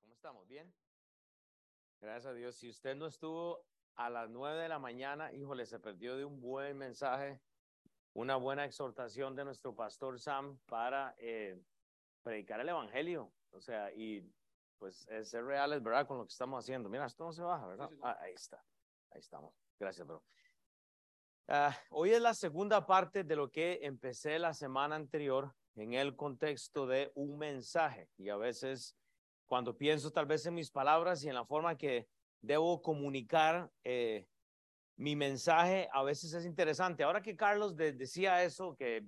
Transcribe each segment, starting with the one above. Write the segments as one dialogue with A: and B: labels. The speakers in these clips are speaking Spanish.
A: ¿Cómo estamos? ¿Bien? Gracias a Dios. Si usted no estuvo a las nueve de la mañana, híjole, se perdió de un buen mensaje, una buena exhortación de nuestro pastor Sam para eh, predicar el Evangelio. O sea, y pues es ser reales, ¿verdad? Con lo que estamos haciendo. Mira, esto no se baja, ¿verdad? Ah, ahí está. Ahí estamos. Gracias, bro. Ah, hoy es la segunda parte de lo que empecé la semana anterior en el contexto de un mensaje. Y a veces cuando pienso tal vez en mis palabras y en la forma que debo comunicar eh, mi mensaje, a veces es interesante. Ahora que Carlos decía eso, que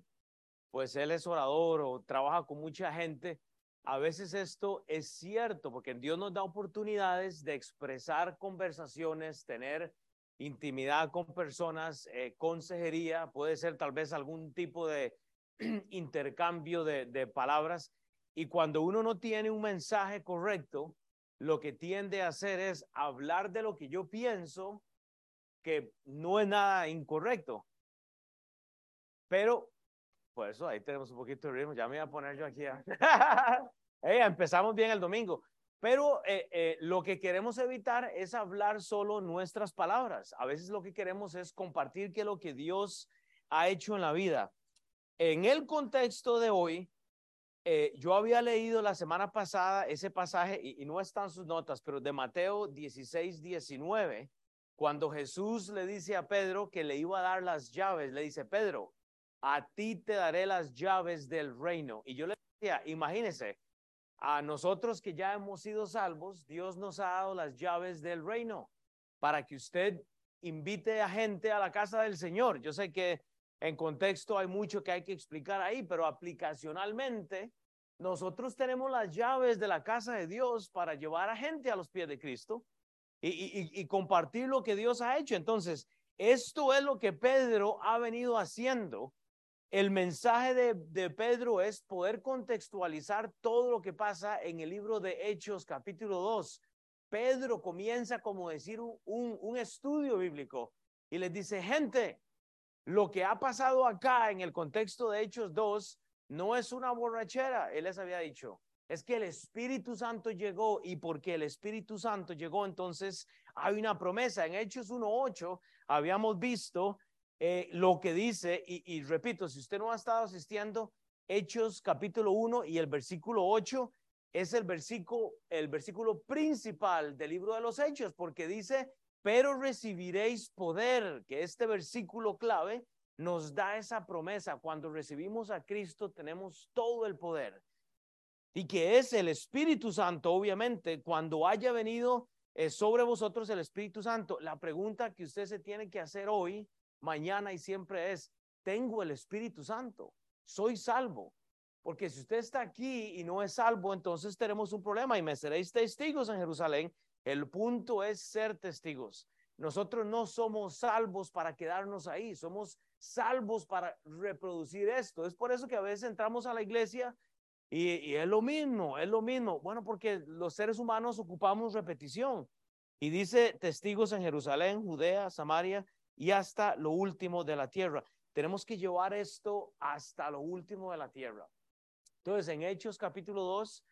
A: pues él es orador o trabaja con mucha gente, a veces esto es cierto, porque Dios nos da oportunidades de expresar conversaciones, tener intimidad con personas, eh, consejería, puede ser tal vez algún tipo de intercambio de, de palabras y cuando uno no tiene un mensaje correcto, lo que tiende a hacer es hablar de lo que yo pienso, que no es nada incorrecto. Pero, por eso ahí tenemos un poquito de ritmo. Ya me voy a poner yo aquí. empezamos bien el domingo. Pero eh, eh, lo que queremos evitar es hablar solo nuestras palabras. A veces lo que queremos es compartir qué es lo que Dios ha hecho en la vida. En el contexto de hoy, eh, yo había leído la semana pasada ese pasaje, y, no están sus notas, pero de Mateo 16, 19, cuando Jesús le dice a Pedro que le iba a dar las llaves, le dice, Pedro, a ti te daré las llaves del reino. Y yo le decía, imagínese, a nosotros que ya hemos sido salvos, Dios nos ha dado las llaves del reino para que usted invite a gente a la casa del Señor. Yo sé que en contexto hay mucho que hay que explicar ahí, pero aplicacionalmente nosotros tenemos las llaves de la casa de Dios para llevar a gente a los pies de Cristo y, compartir lo que Dios ha hecho. Entonces, esto es lo que Pedro ha venido haciendo. El mensaje de, Pedro es poder contextualizar todo lo que pasa en el libro de Hechos capítulo 2. Pedro comienza como decir un, un estudio bíblico y les dice, gente, lo que ha pasado acá en el contexto de Hechos 2 no es una borrachera, él les había dicho. Es que el Espíritu Santo llegó y porque el Espíritu Santo llegó, entonces hay una promesa. En Hechos 1.8 habíamos visto eh, lo que dice, y, repito, si usted no ha estado asistiendo, Hechos capítulo 1 y el versículo 8 es el versículo, el versículo principal del libro de los Hechos, porque dice pero recibiréis poder, que este versículo clave nos da esa promesa. Cuando recibimos a Cristo tenemos todo el poder. Y que es el Espíritu Santo, obviamente, cuando haya venido eh, sobre vosotros el Espíritu Santo. La pregunta que usted se tiene que hacer hoy, mañana y siempre es, ¿tengo el Espíritu Santo? ¿Soy salvo? Porque si usted está aquí y no es salvo, entonces tenemos un problema y me seréis testigos en Jerusalén el punto es ser testigos. Nosotros no somos salvos para quedarnos ahí, somos salvos para reproducir esto. Es por eso que a veces entramos a la iglesia y, es lo mismo, es lo mismo. Bueno, porque los seres humanos ocupamos repetición. Y dice testigos en Jerusalén, Judea, Samaria y hasta lo último de la tierra. Tenemos que llevar esto hasta lo último de la tierra. Entonces, en Hechos capítulo 2,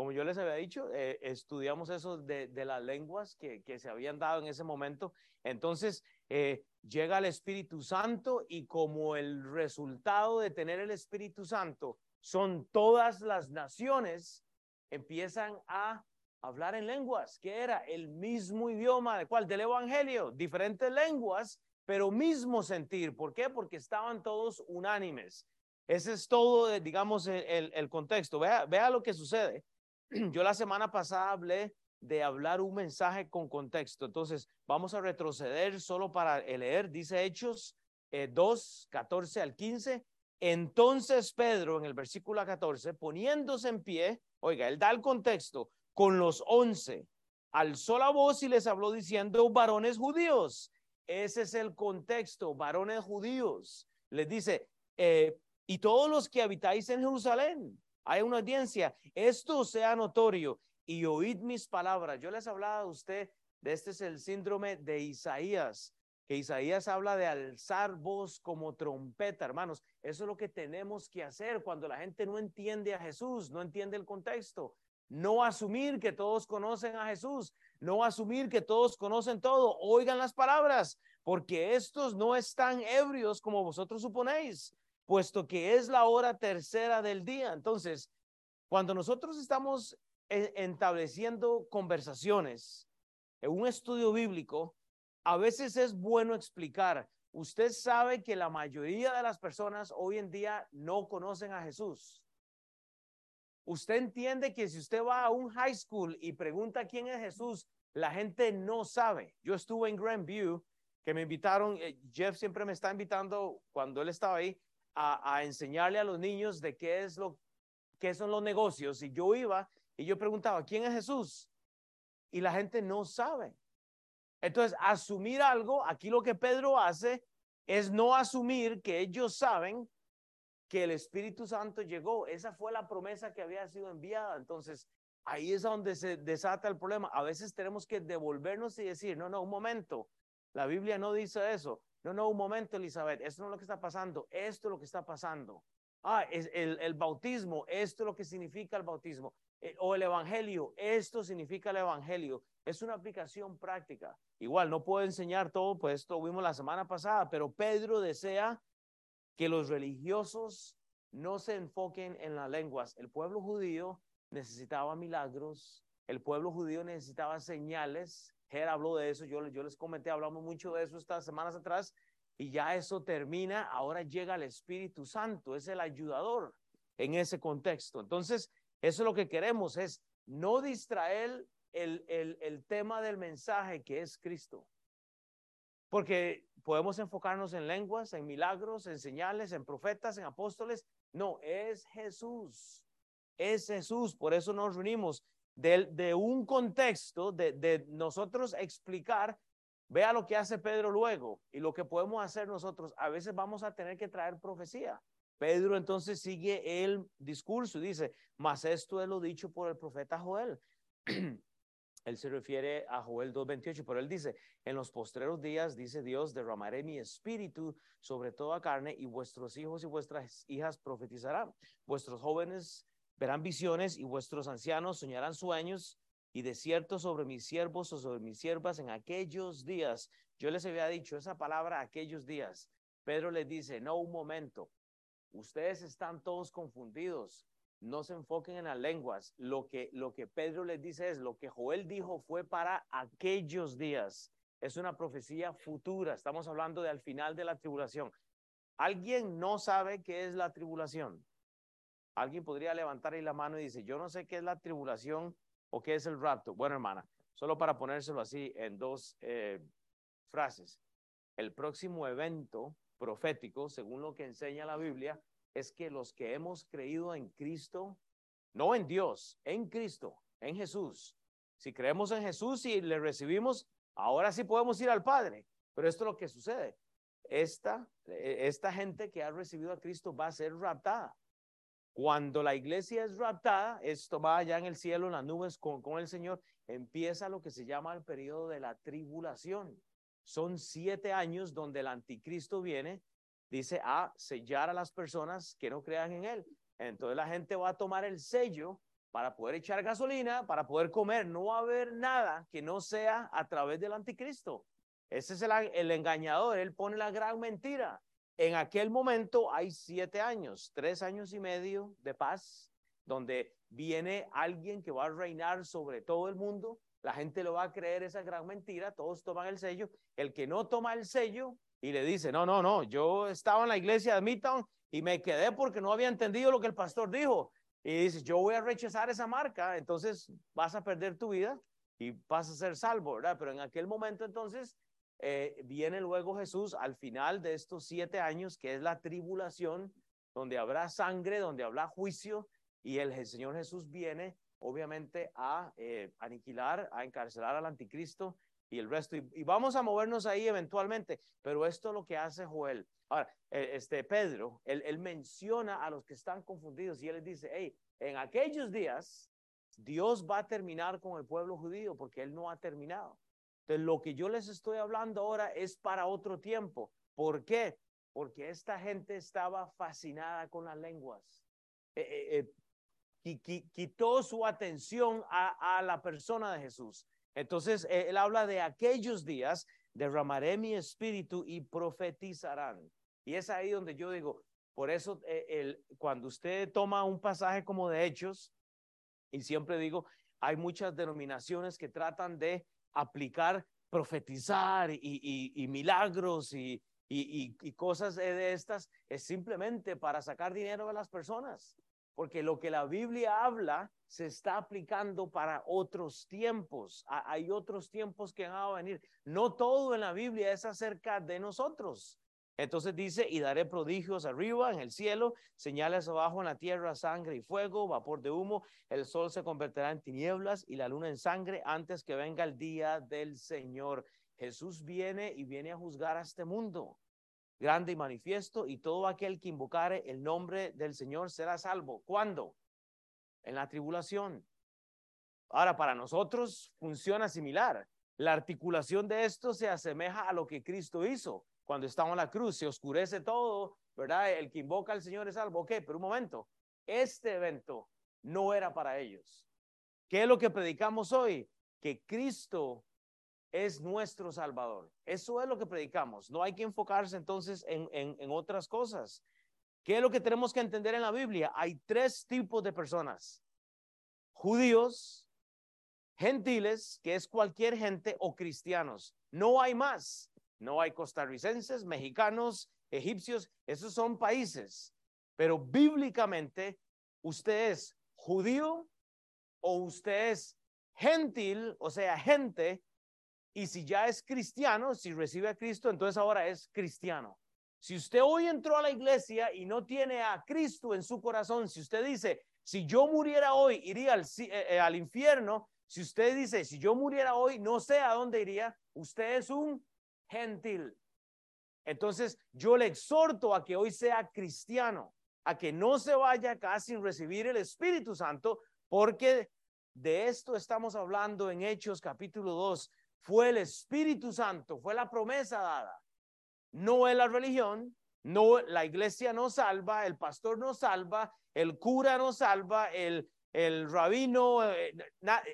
A: como yo les había dicho, eh, estudiamos eso de, las lenguas que, se habían dado en ese momento. Entonces, eh, llega el Espíritu Santo y como el resultado de tener el Espíritu Santo son todas las naciones, empiezan a hablar en lenguas, que era el mismo idioma, ¿de cuál? Del Evangelio, diferentes lenguas, pero mismo sentir. ¿Por qué? Porque estaban todos unánimes. Ese es todo, digamos, el, el contexto. Vea, vea lo que sucede. Yo la semana pasada hablé de hablar un mensaje con contexto. Entonces, vamos a retroceder solo para leer, dice Hechos 2, eh, 14 al 15. Entonces Pedro, en el versículo 14, poniéndose en pie, oiga, él da el contexto, con los once, alzó la voz y les habló diciendo, varones judíos. Ese es el contexto, varones judíos. Les dice, eh, y todos los que habitáis en Jerusalén, hay una audiencia, esto sea notorio y oíd mis palabras. Yo les hablaba a usted de este es el síndrome de Isaías, que Isaías habla de alzar voz como trompeta, hermanos. Eso es lo que tenemos que hacer cuando la gente no entiende a Jesús, no entiende el contexto. No asumir que todos conocen a Jesús, no asumir que todos conocen todo. Oigan las palabras, porque estos no están ebrios como vosotros suponéis, puesto que es la hora tercera del día. Entonces, cuando nosotros estamos estableciendo conversaciones en un estudio bíblico, a veces es bueno explicar. Usted sabe que la mayoría de las personas hoy en día no conocen a Jesús. Usted entiende que si usted va a un high school y pregunta quién es Jesús, la gente no sabe. Yo estuve en Grandview, que me invitaron, eh, Jeff siempre me está invitando cuando él estaba ahí a, enseñarle a los niños de qué es lo qué son los negocios. Y yo iba y yo preguntaba, ¿quién es Jesús? Y la gente no sabe. Entonces, asumir algo, aquí lo que Pedro hace es no asumir que ellos saben que el Espíritu Santo llegó. Esa fue la promesa que había sido enviada. Entonces, ahí es donde se desata el problema. A veces tenemos que devolvernos y decir, no, no, un momento. La Biblia no dice eso. No, no, un momento, Elizabeth. Esto no es lo que está pasando. Esto es lo que está pasando. Ah, es el, el bautismo. Esto es lo que significa el bautismo. Eh, o el evangelio. Esto significa el evangelio. Es una aplicación práctica. Igual, no puedo enseñar todo, pues esto vimos la semana pasada, pero Pedro desea que los religiosos no se enfoquen en las lenguas. El pueblo judío necesitaba milagros, el pueblo judío necesitaba señales. Ger habló de eso, yo, les comenté, hablamos mucho de eso estas semanas atrás, y ya eso termina, ahora llega el Espíritu Santo, es el ayudador en ese contexto. Entonces, eso es lo que queremos, es no distraer el, el tema del mensaje que es Cristo. Porque podemos enfocarnos en lenguas, en milagros, en señales, en profetas, en apóstoles. No, es Jesús. Es Jesús. Por eso nos reunimos de, un contexto de, de nosotros explicar. Vea lo que hace Pedro luego y lo que podemos hacer nosotros. A veces vamos a tener que traer profecía. Pedro entonces sigue el discurso y dice, mas esto es lo dicho por el profeta Joel. él se refiere a Joel 2.28, pero él dice, en los postreros días, dice Dios, derramaré mi espíritu sobre toda carne y vuestros hijos y vuestras hijas profetizarán. Vuestros jóvenes verán visiones y vuestros ancianos soñarán sueños y de cierto sobre mis siervos o sobre mis siervas en aquellos días. Yo les había dicho esa palabra aquellos días. Pedro les dice, no, un momento, ustedes están todos confundidos no se enfoquen en las lenguas. Lo que, lo que Pedro les dice es, lo que Joel dijo fue para aquellos días. Es una profecía futura. Estamos hablando de al final de la tribulación. ¿Alguien no sabe qué es la tribulación? Alguien podría levantar ahí la mano y dice, yo no sé qué es la tribulación o qué es el rapto. Bueno, hermana, solo para ponérselo así en dos eh, frases. El próximo evento profético, según lo que enseña la Biblia, es que los que hemos creído en Cristo, no en Dios, en Cristo, en Jesús, si creemos en Jesús y le recibimos, ahora sí podemos ir al Padre. Pero esto es lo que sucede. Esta, esta gente que ha recibido a Cristo va a ser raptada. Cuando la iglesia es raptada, esto va allá en el cielo, en las nubes con, con el Señor, empieza lo que se llama el periodo de la tribulación. Son siete años donde el anticristo viene dice a sellar a las personas que no crean en él. Entonces la gente va a tomar el sello para poder echar gasolina, para poder comer. No va a haber nada que no sea a través del anticristo. Ese es el, el engañador, él pone la gran mentira. En aquel momento hay siete años, tres años y medio de paz, donde viene alguien que va a reinar sobre todo el mundo. La gente lo va a creer esa gran mentira, todos toman el sello. El que no toma el sello y le dice, no, no, no, yo estaba en la iglesia de Midtown y me quedé porque no había entendido lo que el pastor dijo. Y dice, yo voy a rechazar esa marca, entonces vas a perder tu vida y vas a ser salvo, ¿verdad? Pero en aquel momento entonces eh, viene luego Jesús al final de estos siete años, que es la tribulación, donde habrá sangre, donde habrá juicio, y el, Señor Jesús viene obviamente a eh, aniquilar, a encarcelar al anticristo y el resto. Y, vamos a movernos ahí eventualmente, pero esto es lo que hace Joel. Ahora, eh, este Pedro, él, él menciona a los que están confundidos y él les dice, hey, en aquellos días Dios va a terminar con el pueblo judío porque él no ha terminado. Lo que yo les estoy hablando ahora es para otro tiempo. ¿Por qué? Porque esta gente estaba fascinada con las lenguas. Eh, eh, quitó su atención a, la persona de Jesús. Entonces, eh, él habla de aquellos días, derramaré mi espíritu y profetizarán. Y es ahí donde yo digo, por eso eh, el, cuando usted toma un pasaje como de hechos, y siempre digo, hay muchas denominaciones que tratan de aplicar, profetizar y, milagros y, y, cosas de estas, es simplemente para sacar dinero de las personas porque lo que la Biblia habla se está aplicando para otros tiempos. Hay otros tiempos que van a venir. No todo en la Biblia es acerca de nosotros. Entonces dice, y daré prodigios arriba en el cielo, señales abajo en la tierra, sangre y fuego, vapor de humo, el sol se convertirá en tinieblas y la luna en sangre antes que venga el día del Señor. Jesús viene y viene a juzgar a este mundo grande y manifiesto, y todo aquel que invocare el nombre del Señor será salvo. ¿Cuándo? En la tribulación. Ahora, para nosotros funciona similar. La articulación de esto se asemeja a lo que Cristo hizo cuando estaba en la cruz. Se oscurece todo, ¿verdad? El que invoca al Señor es salvo. Ok, pero un momento. Este evento no era para ellos. ¿Qué es lo que predicamos hoy? Que Cristo es nuestro Salvador. Eso es lo que predicamos. No hay que enfocarse entonces en, en, otras cosas. ¿Qué es lo que tenemos que entender en la Biblia? Hay tres tipos de personas. Judíos, gentiles, que es cualquier gente, o cristianos. No hay más. No hay costarricenses, mexicanos, egipcios. Esos son países. Pero bíblicamente, usted es judío o usted es gentil, o sea, gente y si ya es cristiano, si recibe a Cristo, entonces ahora es cristiano. Si usted hoy entró a la iglesia y no tiene a Cristo en su corazón, si usted dice, si yo muriera hoy, iría al, eh, eh, al infierno, si usted dice, si yo muriera hoy, no sé a dónde iría, usted es un gentil. Entonces, yo le exhorto a que hoy sea cristiano, a que no se vaya acá sin recibir el Espíritu Santo, porque de esto estamos hablando en Hechos capítulo 2, fue el Espíritu Santo, fue la promesa dada. No es la religión, no la iglesia no salva, el pastor no salva, el cura no salva, el, el rabino, eh,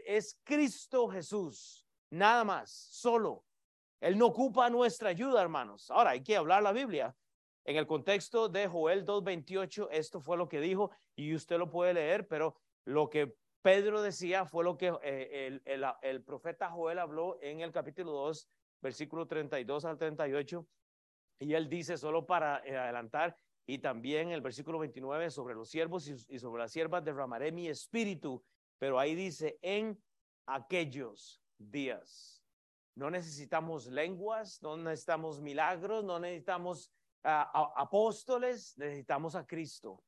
A: es Cristo Jesús, nada más, solo. Él no ocupa nuestra ayuda, hermanos. Ahora hay que hablar la Biblia. En el contexto de Joel 2.28, esto fue lo que dijo y usted lo puede leer, pero lo que Pedro decía fue lo que eh, el, profeta Joel habló en el capítulo 2, versículo 32 al 38, y él dice, solo para eh, adelantar, y también el versículo 29, sobre los siervos y, sobre las siervas derramaré mi espíritu, pero ahí dice, en aquellos días. No necesitamos lenguas, no necesitamos milagros, no necesitamos ah, apóstoles, necesitamos a Cristo.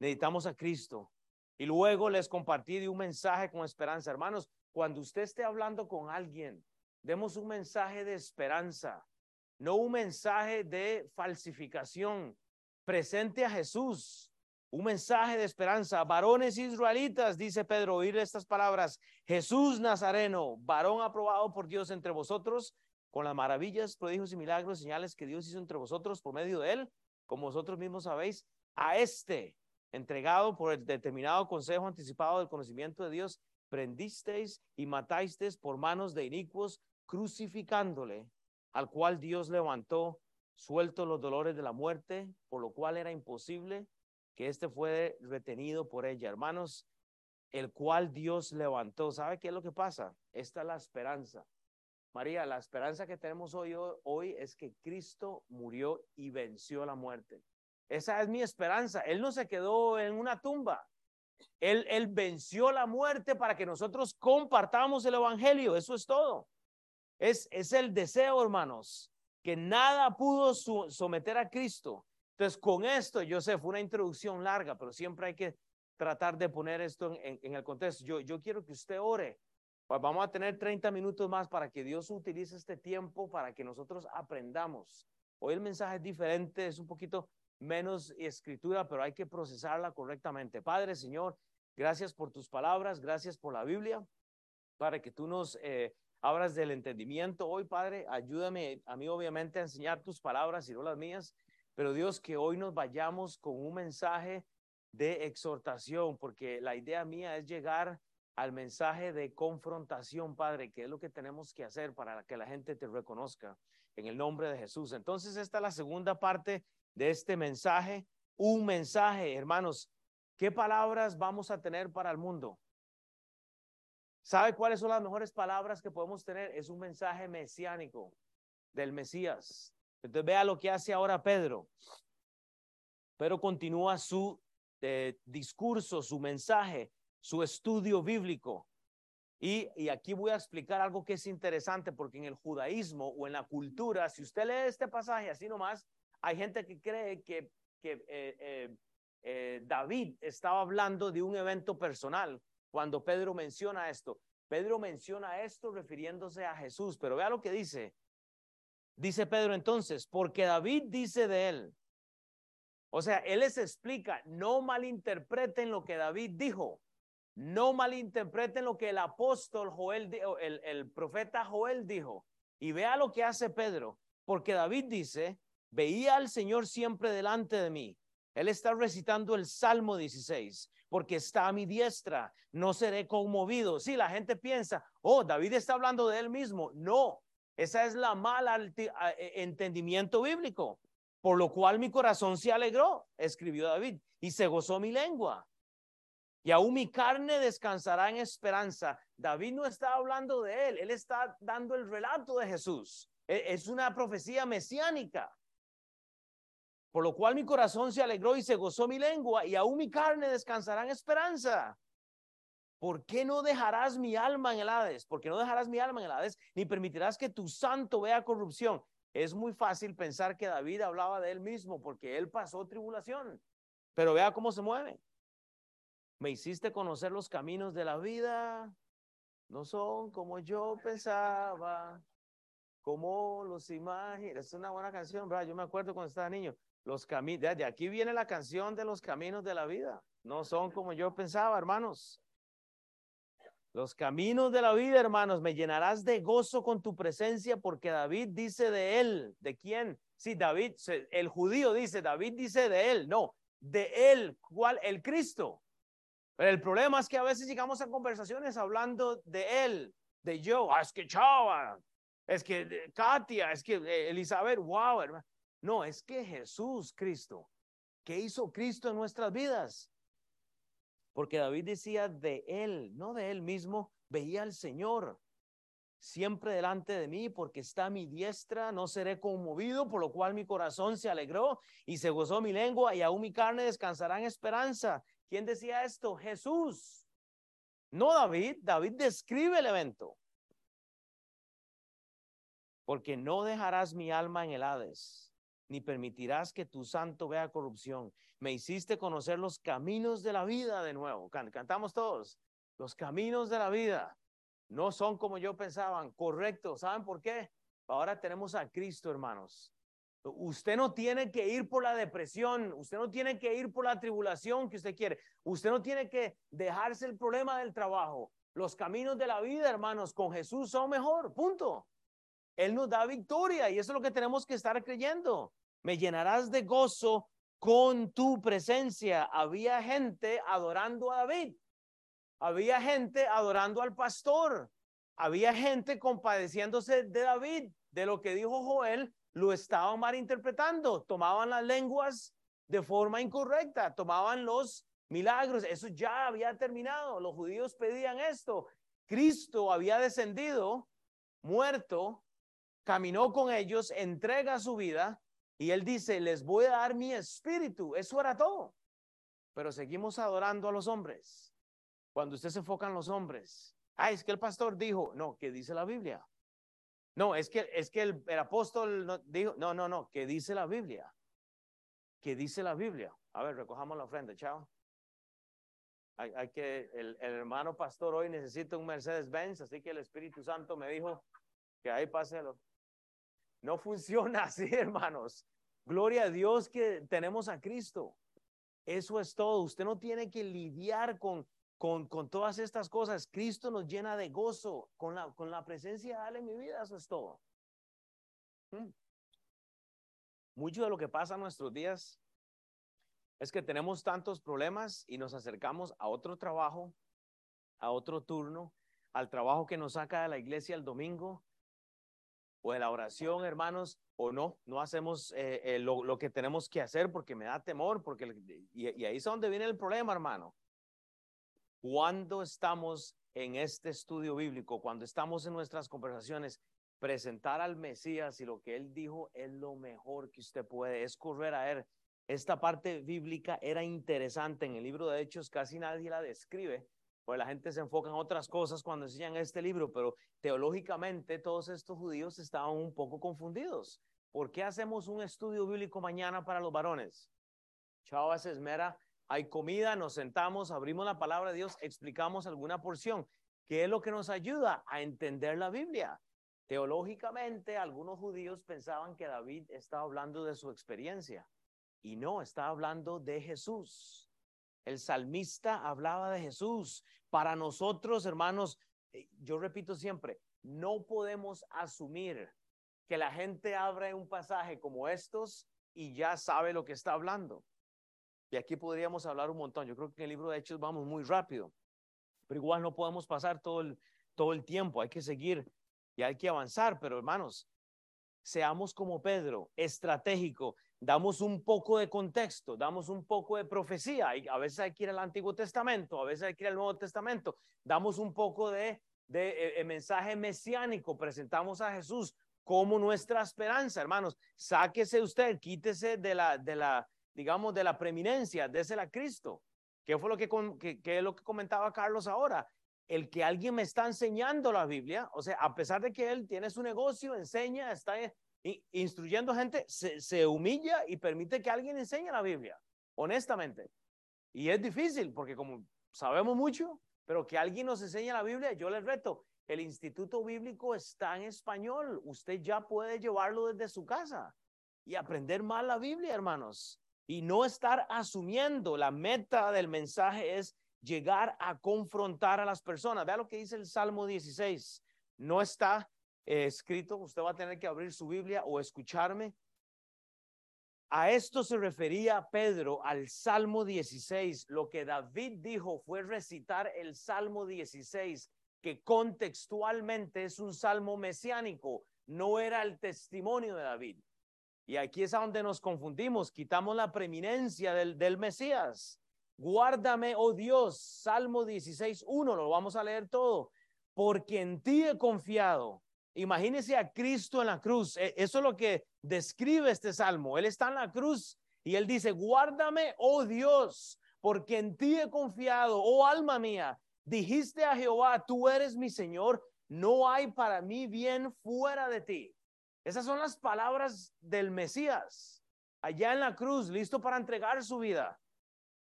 A: Necesitamos a Cristo. Y luego les compartí un mensaje con esperanza. Hermanos, cuando usted esté hablando con alguien, demos un mensaje de esperanza, no un mensaje de falsificación. Presente a Jesús, un mensaje de esperanza. Varones israelitas, dice Pedro, oír estas palabras. Jesús Nazareno, varón aprobado por Dios entre vosotros, con las maravillas, prodigios y milagros, señales que Dios hizo entre vosotros por medio de él, como vosotros mismos sabéis, a este entregado por el determinado consejo anticipado del conocimiento de Dios, prendisteis y matasteis por manos de inicuos, crucificándole, al cual Dios levantó, suelto los dolores de la muerte, por lo cual era imposible que éste fue retenido por ella. Hermanos, el cual Dios levantó. ¿Sabe qué es lo que pasa? Esta es la esperanza. María, la esperanza que tenemos hoy, hoy es que Cristo murió y venció la muerte. Esa es mi esperanza. Él no se quedó en una tumba. Él, él venció la muerte para que nosotros compartamos el Evangelio. Eso es todo. Es, es el deseo, hermanos, que nada pudo someter a Cristo. Entonces, con esto, yo sé, fue una introducción larga, pero siempre hay que tratar de poner esto en, en, el contexto. Yo, yo quiero que usted ore. Pues vamos a tener 30 minutos más para que Dios utilice este tiempo para que nosotros aprendamos. Hoy el mensaje es diferente, es un poquito menos escritura, pero hay que procesarla correctamente. Padre, Señor, gracias por tus palabras, gracias por la Biblia, para que tú nos eh, abras del entendimiento hoy, Padre. Ayúdame a mí, obviamente, a enseñar tus palabras y no las mías, pero Dios, que hoy nos vayamos con un mensaje de exhortación, porque la idea mía es llegar al mensaje de confrontación, Padre, que es lo que tenemos que hacer para que la gente te reconozca en el nombre de Jesús. Entonces, esta es la segunda parte de este mensaje, un mensaje, hermanos, ¿qué palabras vamos a tener para el mundo? ¿Sabe cuáles son las mejores palabras que podemos tener? Es un mensaje mesiánico del Mesías. Entonces vea lo que hace ahora Pedro. Pero continúa su eh, discurso, su mensaje, su estudio bíblico. Y, y, aquí voy a explicar algo que es interesante, porque en el judaísmo o en la cultura, si usted lee este pasaje así nomás, hay gente que cree que, eh, eh, David estaba hablando de un evento personal cuando Pedro menciona esto. Pedro menciona esto refiriéndose a Jesús, pero vea lo que dice. Dice Pedro entonces, porque David dice de él, o sea, él les explica, no malinterpreten lo que David dijo, no malinterpreten lo que el apóstol Joel, el, el profeta Joel dijo. Y vea lo que hace Pedro, porque David dice, veía al Señor siempre delante de mí. Él está recitando el Salmo 16, porque está a mi diestra, no seré conmovido. Si la gente piensa, oh, David está hablando de él mismo. No, esa es la mala e, entendimiento bíblico por lo cual mi corazón se alegró, escribió David, y se gozó mi lengua. Y aún mi carne descansará en esperanza. David no está hablando de él, él está dando el relato de Jesús. E, es una profecía mesiánica. Por lo cual mi corazón se alegró y se gozó mi lengua, y aún mi carne descansará en esperanza. ¿Por qué no dejarás mi alma en el Hades? ¿Por qué no dejarás mi alma en el Hades? Ni permitirás que tu santo vea corrupción. Es muy fácil pensar que David hablaba de él mismo porque él pasó tribulación. Pero vea cómo se mueve. Me hiciste conocer los caminos de la vida. No son como yo pensaba, como los imaginé. Es una buena canción, ¿verdad? Yo me acuerdo cuando estaba niño. Los caminos, de aquí viene la canción de los caminos de la vida. No son como yo pensaba, hermanos. Los caminos de la vida, hermanos, me llenarás de gozo con tu presencia, porque David dice de él, ¿de quién? Sí, David, el judío dice, David dice de él, no, de él, ¿cuál? El Cristo. Pero el problema es que a veces llegamos a conversaciones hablando de él, de yo, ah, es que Chava, es que Katia, es que eh, Elizabeth, wow, hermano. No, es que Jesús, Cristo, ¿qué hizo Cristo en nuestras vidas? Porque David decía de él, no de él mismo, veía al Señor siempre delante de mí, porque está mi diestra, no seré conmovido, por lo cual mi corazón se alegró y se gozó mi lengua y aún mi carne descansará en esperanza. ¿Quién decía esto? Jesús. No David, David describe el evento. Porque no dejarás mi alma en el Hades, ni permitirás que tu santo vea corrupción me hiciste conocer los caminos de la vida de nuevo. Cantamos todos. Los caminos de la vida no son como yo pensaba, correcto. ¿Saben por qué? Ahora tenemos a Cristo, hermanos. Usted no tiene que ir por la depresión, usted no tiene que ir por la tribulación que usted quiere, usted no tiene que dejarse el problema del trabajo. Los caminos de la vida, hermanos, con Jesús son mejor, punto. Él nos da victoria y eso es lo que tenemos que estar creyendo. Me llenarás de gozo con tu presencia. Había gente adorando a David. Había gente adorando al pastor. Había gente compadeciéndose de David, de lo que dijo Joel, lo estaban malinterpretando. Tomaban las lenguas de forma incorrecta, tomaban los milagros. Eso ya había terminado. Los judíos pedían esto. Cristo había descendido, muerto, caminó con ellos, entrega su vida y él dice, les voy a dar mi espíritu. Eso era todo. Pero seguimos adorando a los hombres. Cuando usted se enfoca en los hombres. Ah, es que el pastor dijo, no, que dice la Biblia. No, es que, es que el, apóstol dijo, no, no, no, que dice la Biblia. Que dice la Biblia. A ver, recojamos la ofrenda, chao. Hay, que, el, hermano pastor hoy necesita un Mercedes Benz, así que el Espíritu Santo me dijo que ahí páselo. No funciona así, hermanos. Gloria a Dios que tenemos a Cristo. Eso es todo. Usted no tiene que lidiar con, con, con todas estas cosas. Cristo nos llena de gozo con la, con la presencia de Él en mi vida. Eso es todo. Mm. Mucho de lo que pasa en nuestros días es que tenemos tantos problemas y nos acercamos a otro trabajo, a otro turno, al trabajo que nos saca de la iglesia el domingo, o de la oración, hermanos, o no, no hacemos eh, eh, lo, que tenemos que hacer porque me da temor, porque y, ahí es donde viene el problema, hermano. Cuando estamos en este estudio bíblico, cuando estamos en nuestras conversaciones, presentar al Mesías y lo que él dijo es lo mejor que usted puede, es correr a él. Esta parte bíblica era interesante en el libro de Hechos, casi nadie la describe, pues la gente se enfoca en otras cosas cuando enseñan este libro, pero teológicamente todos estos judíos estaban un poco confundidos. ¿Por qué hacemos un estudio bíblico mañana para los varones? Chava se esmera, hay comida, nos sentamos, abrimos la palabra de Dios, explicamos alguna porción. ¿Qué es lo que nos ayuda a entender la Biblia? Teológicamente, algunos judíos pensaban que David estaba hablando de su experiencia y no, estaba hablando de Jesús. El salmista hablaba de Jesús. Para nosotros, hermanos, eh, yo repito siempre, no podemos asumir que la gente abre un pasaje como estos y ya sabe lo que está hablando. Y aquí podríamos hablar un montón. Yo creo que en el libro de Hechos vamos muy rápido, pero igual no podemos pasar todo todo el tiempo. Hay que seguir y hay que avanzar. Pero hermanos, seamos como Pedro, estratégico damos un poco de contexto, damos un poco de profecía. A veces hay que ir al Antiguo Testamento, a veces hay que ir al Nuevo Testamento. Damos un poco de, eh, eh, mensaje mesiánico, presentamos a Jesús como nuestra esperanza, hermanos. Sáquese usted, quítese de la, de la digamos, de la preeminencia, désela a Cristo. ¿Qué fue lo que, lo que comentaba Carlos ahora? El que alguien me está enseñando la Biblia, o sea, a pesar de que él tiene su negocio, enseña, está instruyendo gente, se, humilla y permite que alguien enseñe la Biblia, honestamente. Y es difícil porque como sabemos mucho, pero que alguien nos enseñe la Biblia, yo les reto, el Instituto Bíblico está en español, usted ya puede llevarlo desde su casa y aprender más la Biblia, hermanos. Y no estar asumiendo, la meta del mensaje es llegar a confrontar a las personas. Vea lo que dice el Salmo 16. No está escrito, usted va a tener que abrir su Biblia o escucharme. A esto se refería Pedro al Salmo 16. Lo que David dijo fue recitar el Salmo 16, que contextualmente es un salmo mesiánico, no era el testimonio de David. Y aquí es a donde nos confundimos, quitamos la preeminencia del, del Mesías. Guárdame, oh Dios, Salmo 16, 1, lo vamos a leer todo, porque en ti he confiado. Imagínese a Cristo en la cruz. E, eso es lo que describe este salmo. Él está en la cruz y él dice, guárdame, oh Dios, porque en ti he confiado, oh alma mía. Dijiste a Jehová, tú eres mi Señor, no hay para mí bien fuera de ti. Esas son las palabras del Mesías, allá en la cruz, listo para entregar su vida,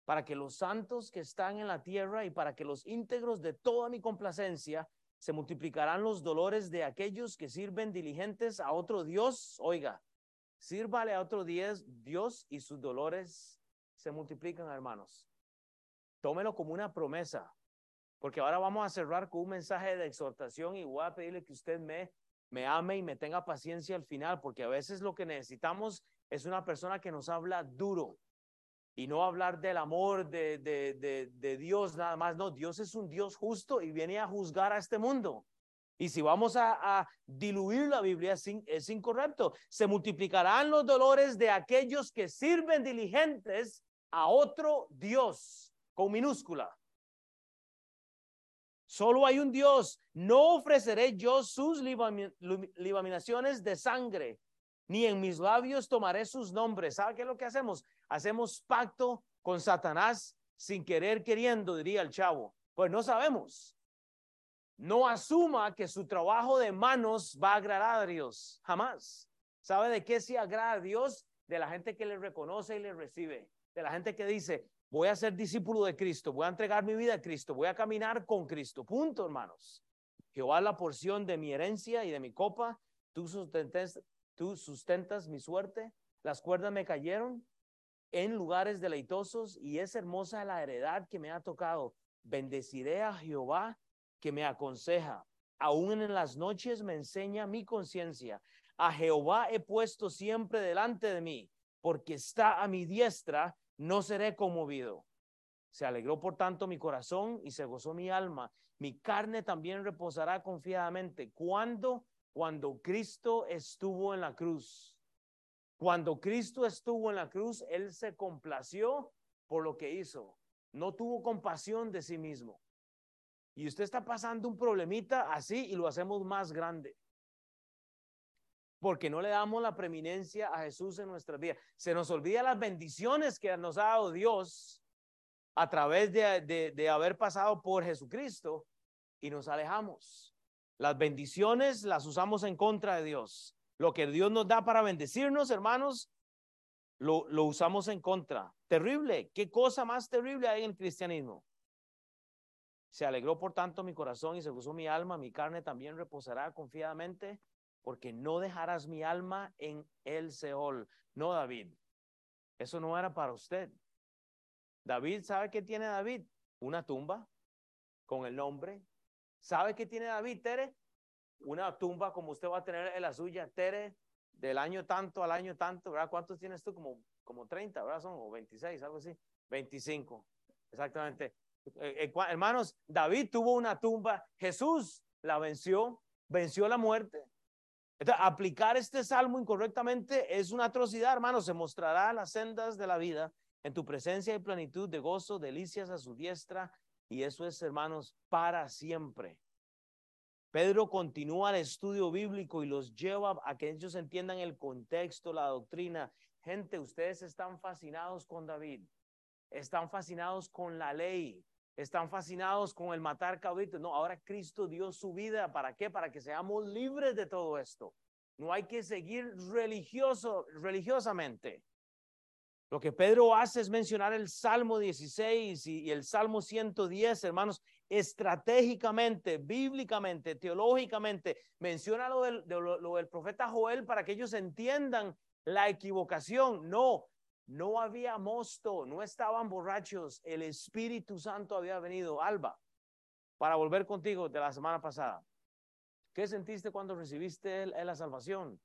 A: para que los santos que están en la tierra y para que los íntegros de toda mi complacencia se multiplicarán los dolores de aquellos que sirven diligentes a otro Dios. Oiga, sírvale a otro Dios, y sus dolores se multiplican, hermanos. Tómelo como una promesa, porque ahora vamos a cerrar con un mensaje de exhortación y voy a pedirle que usted me, me ame y me tenga paciencia al final, porque a veces lo que necesitamos es una persona que nos habla duro, y no hablar del amor de, de, de, Dios nada más. No, Dios es un Dios justo y viene a juzgar a este mundo. Y si vamos a, diluir la Biblia, es, incorrecto. Se multiplicarán los dolores de aquellos que sirven diligentes a otro Dios, con minúscula. Solo hay un Dios. No ofreceré yo sus libaminaciones de sangre, ni en mis labios tomaré sus nombres. ¿Sabe qué es lo que hacemos? Hacemos pacto con Satanás sin querer queriendo, diría el chavo. Pues no sabemos. No asuma que su trabajo de manos va a agradar a Dios, jamás. ¿Sabe de qué se agrada a Dios? De la gente que le reconoce y le recibe. De la gente que dice, voy a ser discípulo de Cristo, voy a entregar mi vida a Cristo, voy a caminar con Cristo. Punto, hermanos. Jehová la porción de mi herencia y de mi copa. Tú sustentas mi suerte. Las cuerdas me cayeron en lugares deleitosos y es hermosa la heredad que me ha tocado. Bendeciré a Jehová que me aconseja. Aún en las noches me enseña mi conciencia. A Jehová he puesto siempre delante de mí, porque está a mi diestra, no seré conmovido. Se alegró por tanto mi corazón y se gozó mi alma. Mi carne también reposará confiadamente. ¿Cuándo? Cuando Cristo estuvo en la cruz. Cuando Cristo estuvo en la cruz, Él se complació por lo que hizo. No tuvo compasión de sí mismo. Y usted está pasando un problemita así y lo hacemos más grande. Porque no le damos la preeminencia a Jesús en nuestra vida. Se nos olvida las bendiciones que nos ha dado Dios a través de, de haber pasado por Jesucristo y nos alejamos. Las bendiciones las usamos en contra de Dios. Lo que Dios nos da para bendecirnos, hermanos, lo, usamos en contra. Terrible. ¿Qué cosa más terrible hay en el cristianismo? Se alegró por tanto mi corazón y se gozó mi alma, mi carne también reposará confiadamente, porque no dejarás mi alma en el Seol. No, David, eso no era para usted. David, ¿sabe qué tiene David? Una tumba con el nombre. ¿Sabe qué tiene David, Tere? Una tumba como usted va a tener en la suya, Tere, del año tanto al año tanto, ¿verdad? ¿Cuántos tienes tú? Como, como 30, ¿verdad? Son, o 26, algo así. 25, exactamente. Eh, eh, hermanos, David tuvo una tumba, Jesús la venció, venció la muerte. aplicar este salmo incorrectamente es una atrocidad, hermanos. Se mostrará las sendas de la vida en tu presencia y plenitud de gozo, delicias a su diestra. Y eso es, hermanos, para siempre. Pedro continúa el estudio bíblico y los lleva a que ellos entiendan el contexto, la doctrina. Gente, ustedes están fascinados con David, están fascinados con la ley, están fascinados con el matar cabritos. No, ahora Cristo dio su vida. ¿Para qué? Para que seamos libres de todo esto. No hay que seguir religioso, religiosamente. Lo que Pedro hace es mencionar el Salmo 16 y, el Salmo 110, hermanos, estratégicamente, bíblicamente, teológicamente, menciona lo del, del profeta Joel para que ellos entiendan la equivocación. No, no había mosto, no estaban borrachos, el Espíritu Santo había venido. Alba, para volver contigo de la semana pasada, ¿qué sentiste cuando recibiste la salvación?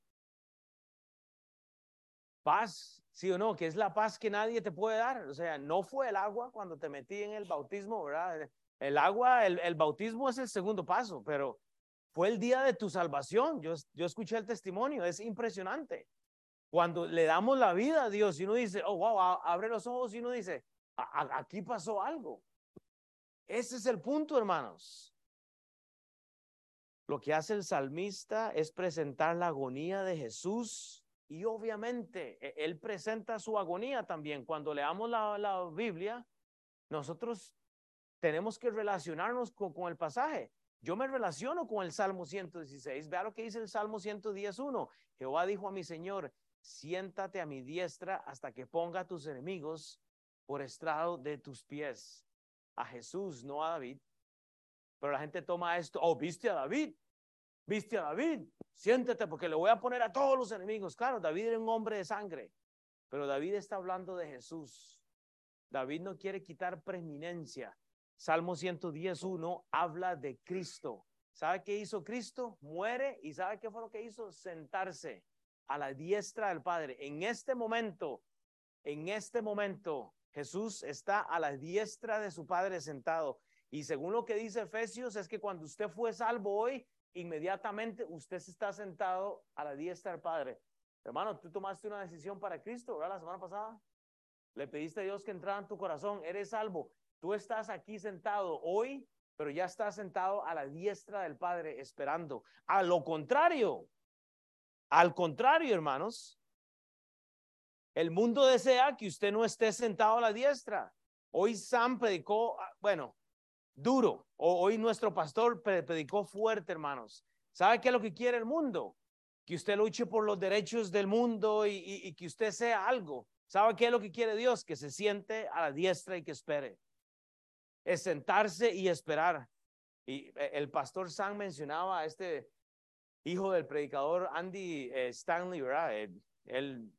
A: Paz, sí o no, que es la paz que nadie te puede dar. O sea, no fue el agua cuando te metí en el bautismo, ¿verdad? El agua, el, bautismo es el segundo paso, pero fue el día de tu salvación. Yo, escuché el testimonio, es impresionante. Cuando le damos la vida a Dios y uno dice, oh, wow, abre los ojos y uno dice, aquí pasó algo. Ese es el punto, hermanos. Lo que hace el salmista es presentar la agonía de Jesús y obviamente e, él presenta su agonía también. Cuando leamos la, la Biblia, nosotros tenemos que relacionarnos con, el pasaje. Yo me relaciono con el Salmo 116. Vea lo que dice el Salmo 111. Jehová dijo a mi Señor, siéntate a mi diestra hasta que ponga a tus enemigos por estrado de tus pies. A Jesús, no a David. Pero la gente toma esto, oh, viste a David, viste a David, siéntate porque le voy a poner a todos los enemigos. Claro, David era un hombre de sangre, pero David está hablando de Jesús. David no quiere quitar preeminencia. Salmo 111 habla de Cristo. ¿Sabe qué hizo Cristo? Muere y ¿sabe qué fue lo que hizo? Sentarse a la diestra del Padre. En este momento, en este momento, Jesús está a la diestra de su Padre sentado. Y según lo que dice Efesios, es que cuando usted fue salvo hoy, inmediatamente usted se está sentado a la diestra del Padre. Hermano, tú tomaste una decisión para Cristo, ¿verdad? La semana pasada. Le pediste a Dios que entrara en tu corazón, eres salvo. Tú estás aquí sentado hoy, pero ya estás sentado a la diestra del Padre esperando. A lo contrario, al contrario, hermanos, el mundo desea que usted no esté sentado a la diestra. Hoy Sam predicó, ah, bueno, duro. Hoy nuestro pastor predicó fuerte, hermanos. ¿Sabe qué es lo que quiere el mundo? Que usted luche por los derechos del mundo y, que usted sea algo. ¿Sabe qué es lo que quiere Dios? Que se siente a la diestra y que espere. Es sentarse y esperar. Y eh, el pastor Sam mencionaba a este hijo del predicador Andy eh, Stanley, ¿verdad? El,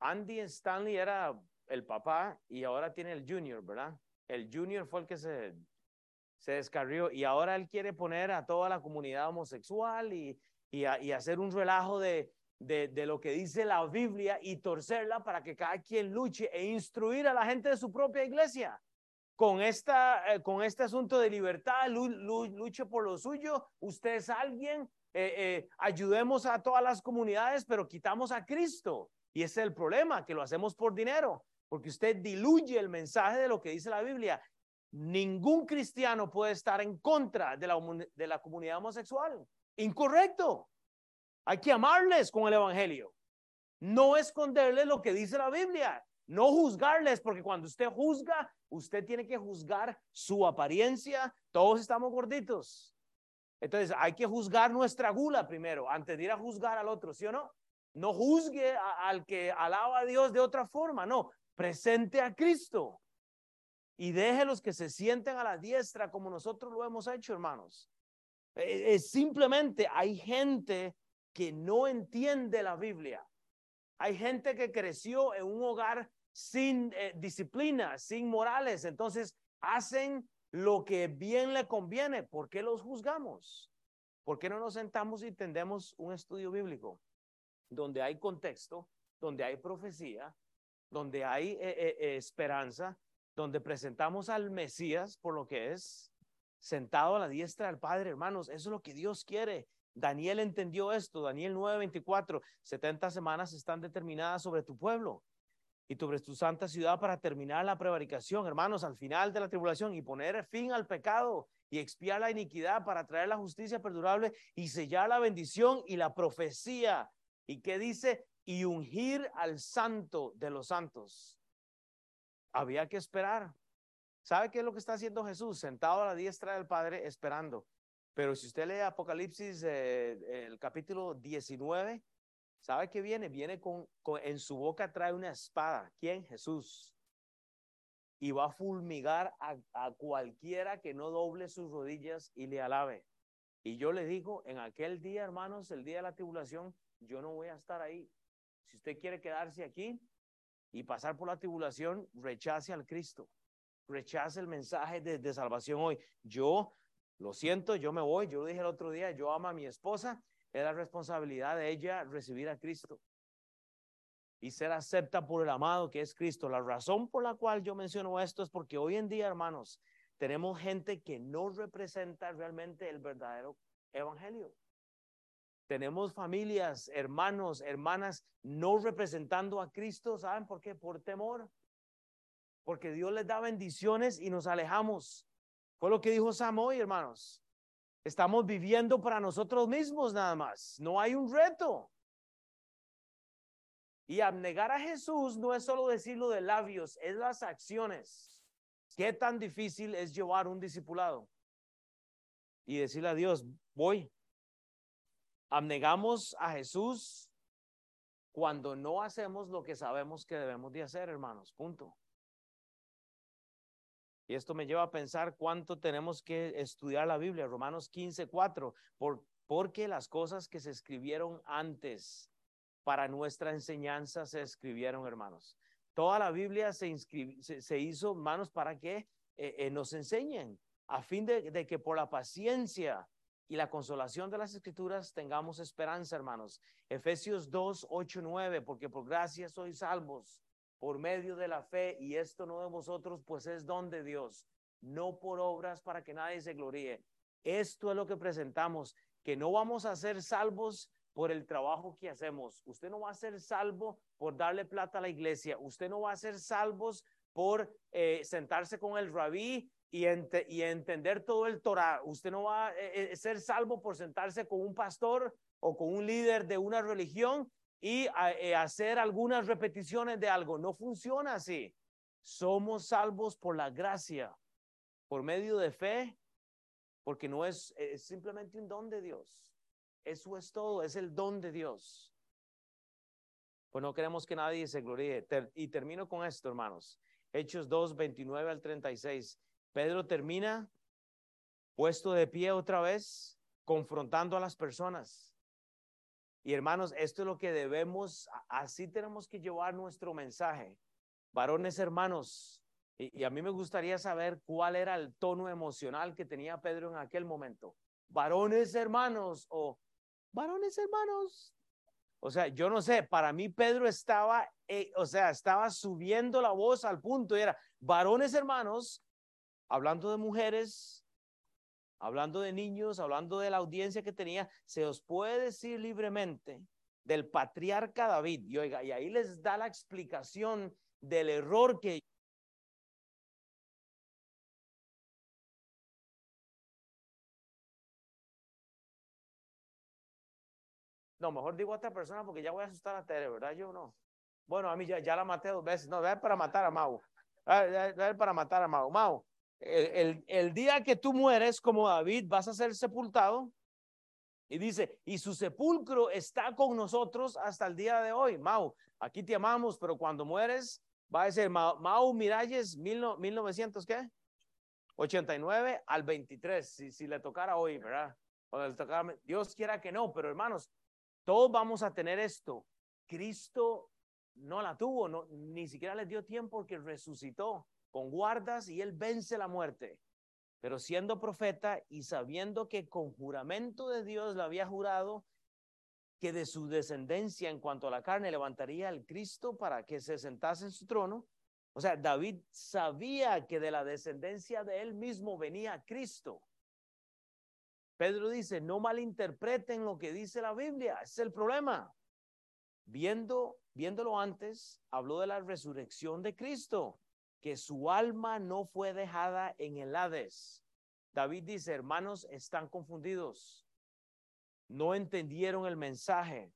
A: Andy Stanley era el papá y ahora tiene el junior, ¿verdad? El junior fue el que se, se descarrió y ahora él quiere poner a toda la comunidad homosexual y, y, hacer un relajo de, de, de, lo que dice la Biblia y torcerla para que cada quien luche e instruir a la gente de su propia iglesia. Con, esta, eh, con este asunto de libertad, luche por lo suyo, usted es alguien, eh, eh, ayudemos a todas las comunidades, pero quitamos a Cristo. Y ese es el problema, que lo hacemos por dinero, porque usted diluye el mensaje de lo que dice la Biblia. Ningún cristiano puede estar en contra de la, de la comunidad homosexual. Incorrecto. Hay que amarles con el Evangelio. No esconderles lo que dice la Biblia. No juzgarles, porque cuando usted juzga, usted tiene que juzgar su apariencia. Todos estamos gorditos. Entonces hay que juzgar nuestra gula primero, antes de ir a juzgar al otro, ¿sí o no? No juzgue al que alaba a Dios de otra forma, no. Presente a Cristo y deje los que se sienten a la diestra como nosotros lo hemos hecho, hermanos. Es simplemente hay gente que no entiende la Biblia. Hay gente que creció en un hogar sin eh, disciplina, sin morales, entonces hacen lo que bien le conviene. ¿Por qué los juzgamos? ¿Por qué no nos sentamos y tendemos un estudio bíblico donde hay contexto, donde hay profecía, donde hay eh, eh, esperanza, donde presentamos al Mesías por lo que es, sentado a la diestra del Padre, hermanos, eso es lo que Dios quiere. Daniel entendió esto, Daniel 9:24, 70 semanas están determinadas sobre tu pueblo y sobre tu santa ciudad para terminar la prevaricación, hermanos, al final de la tribulación y poner fin al pecado y expiar la iniquidad para traer la justicia perdurable y sellar la bendición y la profecía. ¿Y qué dice? Y ungir al santo de los santos. Había que esperar. ¿Sabe qué es lo que está haciendo Jesús? Sentado a la diestra del Padre esperando. Pero si usted lee Apocalipsis, eh, el capítulo 19, ¿sabe qué viene? Viene con, en su boca trae una espada. ¿Quién? Jesús. Y va a fulmigar a, a cualquiera que no doble sus rodillas y le alabe. Y yo le digo, en aquel día, hermanos, el día de la tribulación, yo no voy a estar ahí. Si usted quiere quedarse aquí y pasar por la tribulación, rechace al Cristo. Rechace el mensaje de, de salvación hoy. Yo lo siento, yo me voy. Yo lo dije el otro día, yo amo a mi esposa. Es la responsabilidad de ella recibir a Cristo y ser acepta por el amado que es Cristo. La razón por la cual yo menciono esto es porque hoy en día, hermanos, tenemos gente que no representa realmente el verdadero evangelio. Tenemos familias, hermanos, hermanas no representando a Cristo, ¿saben por qué? Por temor. Porque Dios les da bendiciones y nos alejamos. Fue lo que dijo Sam hoy, hermanos. Estamos viviendo para nosotros mismos nada más. No hay un reto. Y abnegar a Jesús no es solo decirlo de labios, es las acciones. ¿Qué tan difícil es llevar un discipulado? Y decirle a Dios, voy. Abnegamos a Jesús cuando no hacemos lo que sabemos que debemos de hacer, hermanos. Punto. Y esto me lleva a pensar cuánto tenemos que estudiar la Biblia, Romanos 15, 4, por, porque las cosas que se escribieron antes para nuestra enseñanza se escribieron, hermanos. Toda la Biblia se, se, hizo, hermanos, para que eh, eh, nos enseñen, a fin de, de que por la paciencia y la consolación de las escrituras tengamos esperanza, hermanos. Efesios 2, 8, 9, porque por gracia sois salvos por medio de la fe, y esto no de vosotros, pues es don de Dios, no por obras para que nadie se gloríe. Esto es lo que presentamos, que no vamos a ser salvos por el trabajo que hacemos. Usted no va a ser salvo por darle plata a la iglesia. Usted no va a ser salvos por eh, sentarse con el rabí y, y, entender todo el Torah. Usted no va a eh, eh, ser salvo por sentarse con un pastor o con un líder de una religión y eh, hacer algunas repeticiones de algo. No funciona así. Somos salvos por la gracia, por medio de fe, porque no es, es simplemente un don de Dios. Eso es todo, es el don de Dios. Pues no queremos que nadie se gloríe. y termino con esto, hermanos. Hechos 2, 29 al 36. Pedro termina puesto de pie otra vez, confrontando a las personas. Y hermanos, esto es lo que debemos, así tenemos que llevar nuestro mensaje. Varones hermanos, y, a mí me gustaría saber cuál era el tono emocional que tenía Pedro en aquel momento. Varones hermanos o varones hermanos. O sea, yo no sé, para mí Pedro estaba, eh, o sea, estaba subiendo la voz al punto y era, varones hermanos, hablando de mujeres, hablando de niños, hablando de la audiencia que tenía, se os puede decir libremente del patriarca David. Y oiga, y ahí les da la explicación del error que No, mejor digo a esta persona porque ya voy a asustar a Tere, ¿verdad? Yo no. Bueno, a mí ya, ya la maté dos veces. No, es para matar a Mau. Es para matar a Mau. Mau, el, el, día que tú mueres como David, vas a ser sepultado. Y dice, y su sepulcro está con nosotros hasta el día de hoy. Mau, aquí te amamos, pero cuando mueres, va a ser Mau, Mau Miralles, mil, 1900, ¿qué? 89 al 23, si, si le tocara hoy, ¿verdad? O le tocara, Dios quiera que no, pero hermanos, todos vamos a tener esto. Cristo no la tuvo, no, ni siquiera le dio tiempo porque resucitó con guardas y él vence la muerte. Pero siendo profeta y sabiendo que con juramento de Dios le había jurado que de su descendencia en cuanto a la carne levantaría al Cristo para que se sentase en su trono. O sea, David sabía que de la descendencia de él mismo venía Cristo. Pedro dice, no malinterpreten lo que dice la Biblia, ese es el problema. Viendo, viéndolo antes, habló de la resurrección de Cristo, que su alma no fue dejada en el Hades. David dice, hermanos, están confundidos. No entendieron el mensaje.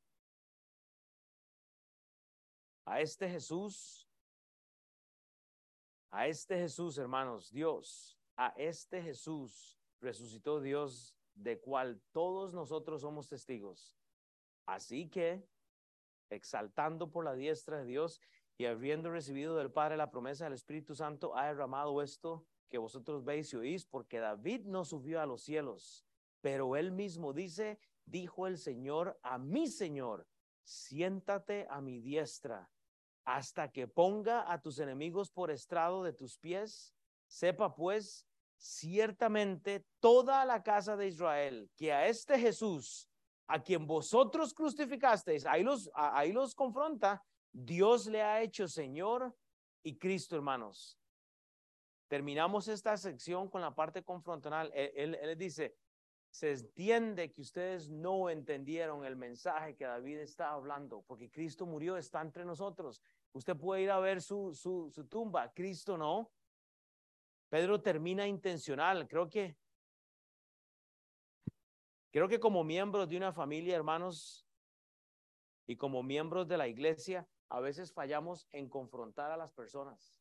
A: A este Jesús, a este Jesús, hermanos, Dios, a este Jesús resucitó Dios de cual todos nosotros somos testigos. Así que, exaltando por la diestra de Dios y habiendo recibido del Padre la promesa del Espíritu Santo, ha derramado esto que vosotros veis y oís, porque David no subió a los cielos, pero él mismo dice, dijo el Señor a mi Señor, siéntate a mi diestra hasta que ponga a tus enemigos por estrado de tus pies. Sepa pues ciertamente toda la casa de Israel que a este Jesús, a quien vosotros crucificasteis, ahí los, ahí los confronta, Dios le ha hecho Señor y Cristo, hermanos. Terminamos esta sección con la parte confrontacional. Él, él, dice, se entiende que ustedes no entendieron el mensaje que David está hablando, porque Cristo murió, está entre nosotros. Usted puede ir a ver su, su, su tumba, Cristo no. Pedro termina intencional. Creo que, creo que como miembros de una familia, hermanos, y como miembros de la iglesia, a veces fallamos en confrontar a las personas.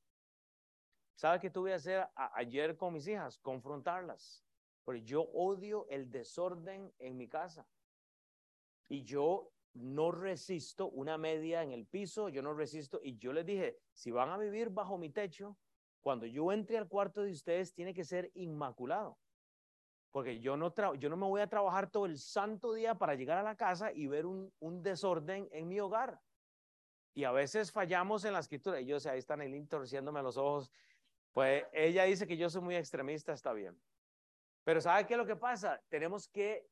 A: ¿Sabe qué tuve que hacer ayer con mis hijas? Confrontarlas. Porque yo odio el desorden en mi casa. Y yo no resisto una media en el piso, yo no resisto. Y yo les dije, si van a vivir bajo mi techo, cuando yo entre al cuarto de ustedes, tiene que ser inmaculado. Porque yo no, yo no me voy a trabajar todo el santo día para llegar a la casa y ver un, un desorden en mi hogar. Y a veces fallamos en la escritura. Ellos ahí están el torciéndome los ojos. Pues ella dice que yo soy muy extremista, está bien. Pero ¿sabe qué es lo que pasa? Tenemos que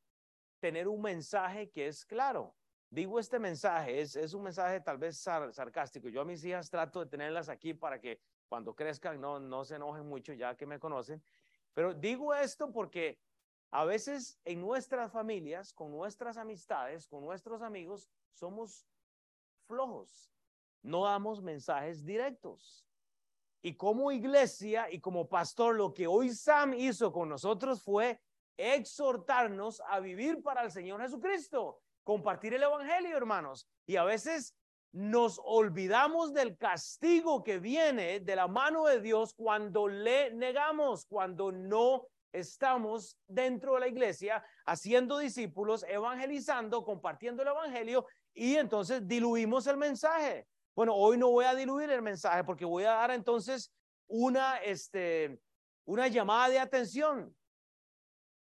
A: tener un mensaje que es claro. Digo este mensaje, es, es un mensaje tal vez sarcástico. Yo a mis hijas trato de tenerlas aquí para que cuando crezcan no, no se enojen mucho ya que me conocen. Pero digo esto porque a veces en nuestras familias, con nuestras amistades, con nuestros amigos, somos flojos. No damos mensajes directos. Y como iglesia y como pastor, lo que hoy Sam hizo con nosotros fue exhortarnos a vivir para el Señor Jesucristo, compartir el Evangelio, hermanos. Y a veces nos olvidamos del castigo que viene de la mano de Dios cuando le negamos, cuando no estamos dentro de la iglesia haciendo discípulos, evangelizando, compartiendo el evangelio y entonces diluimos el mensaje. Bueno, hoy no voy a diluir el mensaje porque voy a dar entonces una, este, una llamada de atención.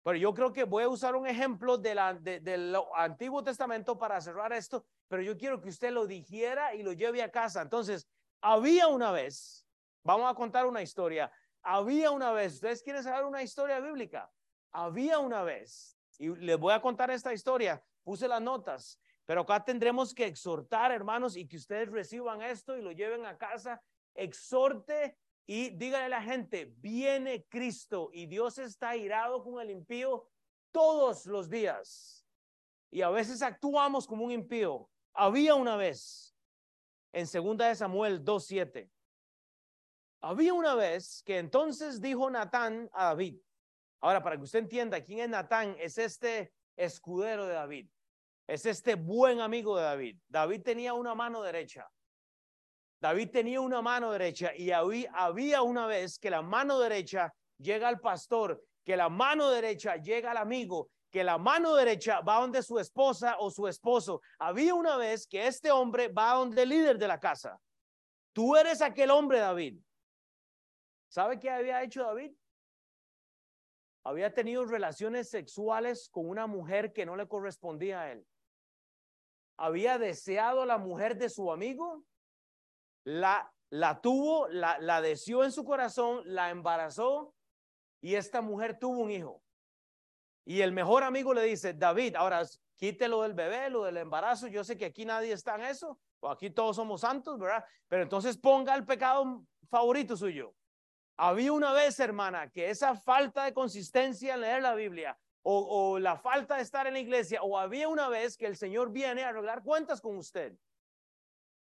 A: Pero yo creo que voy a usar un ejemplo de la, del Antiguo Testamento para cerrar esto pero yo quiero que usted lo dijera y lo lleve a casa. Entonces, había una vez, vamos a contar una historia, había una vez, ustedes quieren saber una historia bíblica, había una vez, y les voy a contar esta historia, puse las notas, Pero acá tendremos que exhortar, hermanos, y que ustedes reciban esto y lo lleven a casa. Exhorte y dígale a la gente, viene Cristo y Dios está irado con el impío todos los días. Y a veces actuamos como un impío. Había una vez, en segunda de Samuel 2.7, había una vez que entonces dijo Natán a David. Ahora, para que usted entienda quién es Natán, es este escudero de David. Es este buen amigo de David. David tenía una mano derecha. David tenía una mano derecha y había una vez que la mano derecha llega al pastor, que la mano derecha llega al amigo, que la mano derecha va donde su esposa o su esposo. Había una vez que este hombre va donde el líder de la casa. Tú eres aquel hombre, David. ¿Sabe qué había hecho David? Había tenido relaciones sexuales con una mujer que no le correspondía a él. Había deseado la mujer de su amigo, la, la tuvo, la, la deseó en su corazón, la embarazó y esta mujer tuvo un hijo. Y el mejor amigo le dice, David, ahora quítelo del bebé, lo del embarazo. Yo sé que aquí nadie está en eso, o aquí todos somos santos, ¿verdad? Pero entonces ponga el pecado favorito suyo. Había una vez, hermana, que esa falta de consistencia en leer la Biblia o, la falta de estar en la iglesia, o había una vez que el Señor viene a arreglar cuentas con usted.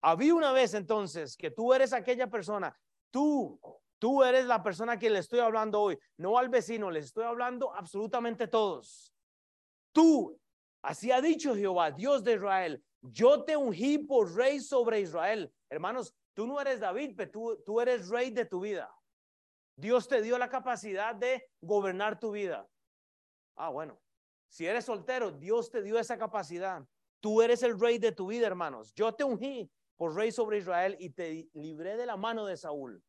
A: Había una vez entonces que tú eres aquella persona, tú, tú eres la persona que le estoy hablando hoy, no al vecino, les estoy hablando absolutamente todos. Tú, así ha dicho Jehová, Dios de Israel, yo te ungí por rey sobre Israel. Hermanos, tú no eres David, pero tú, tú eres rey de tu vida. Dios te dio la capacidad de gobernar tu vida. Ah, bueno. Si eres soltero, Dios te dio esa capacidad. Tú eres el rey de tu vida, hermanos. Yo te ungí por rey sobre Israel y te libré de la mano de Saúl.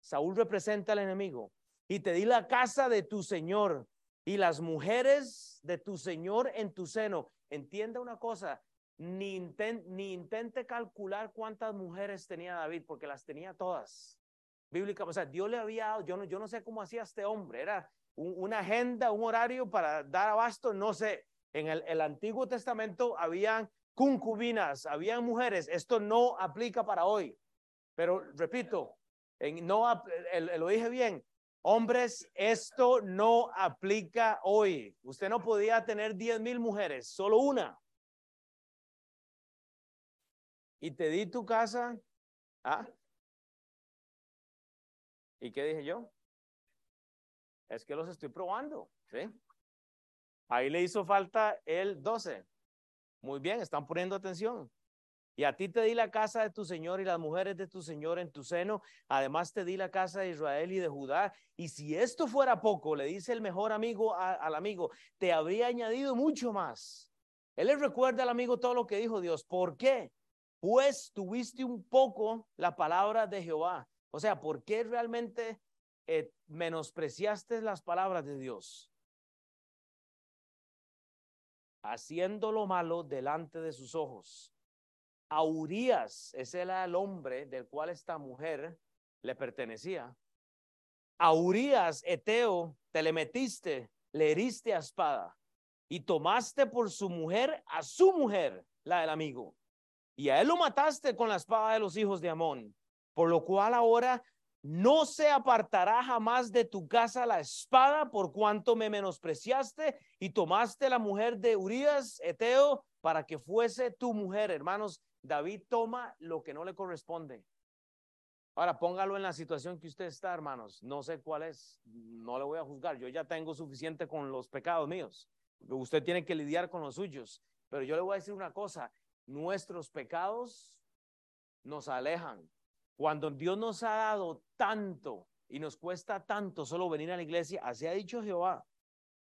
A: Saúl representa al enemigo. Y te di la casa de tu Señor y las mujeres de tu Señor en tu seno. Entienda una cosa, ni, ni intente calcular cuántas mujeres tenía David, porque las tenía todas bíblica, o sea, Dios le había dado, yo yo no sé cómo hacía este hombre, era una agenda, un horario para dar abasto, no sé. En el, el Antiguo Testamento habían concubinas, habían mujeres, esto no aplica para hoy. Pero repito, en, no, lo dije bien, hombres, esto no aplica hoy. Usted no podía tener diez mil mujeres, solo una. Y te di tu casa, ¿ah? ¿Y qué dije yo? Es que los estoy probando, ¿sí? Ahí le hizo falta el 12. Muy bien, están poniendo atención. Y a ti te di la casa de tu Señor y las mujeres de tu Señor en tu seno. Además te di la casa de Israel y de Judá. Y si esto fuera poco, le dice el mejor amigo al amigo, te habría añadido mucho más. Él le recuerda al amigo todo lo que dijo Dios. ¿Por qué? Pues tuviste un poco la palabra de Jehová o sea, ¿por qué realmente eh, menospreciaste las palabras de Dios? Haciendo lo malo delante de sus ojos. A Urias, ese era el hombre del cual esta mujer le pertenecía. A Urias, Eteo, te le metiste, le heriste a espada y tomaste por su mujer a su mujer, la del amigo. Y a él lo mataste con la espada de los hijos de Amón por lo cual ahora no se apartará jamás de tu casa la espada por cuanto me menospreciaste y tomaste la mujer de Urias, Eteo, para que fuese tu mujer. Hermanos, David toma lo que no le corresponde. Ahora póngalo en la situación que usted está, hermanos. No sé cuál es, no le voy a juzgar. Yo ya tengo suficiente con los pecados míos. Usted tiene que lidiar con los suyos. Pero yo le voy a decir una cosa, nuestros pecados nos alejan cuando Dios nos ha dado tanto y nos cuesta tanto solo venir a la iglesia, así ha dicho Jehová.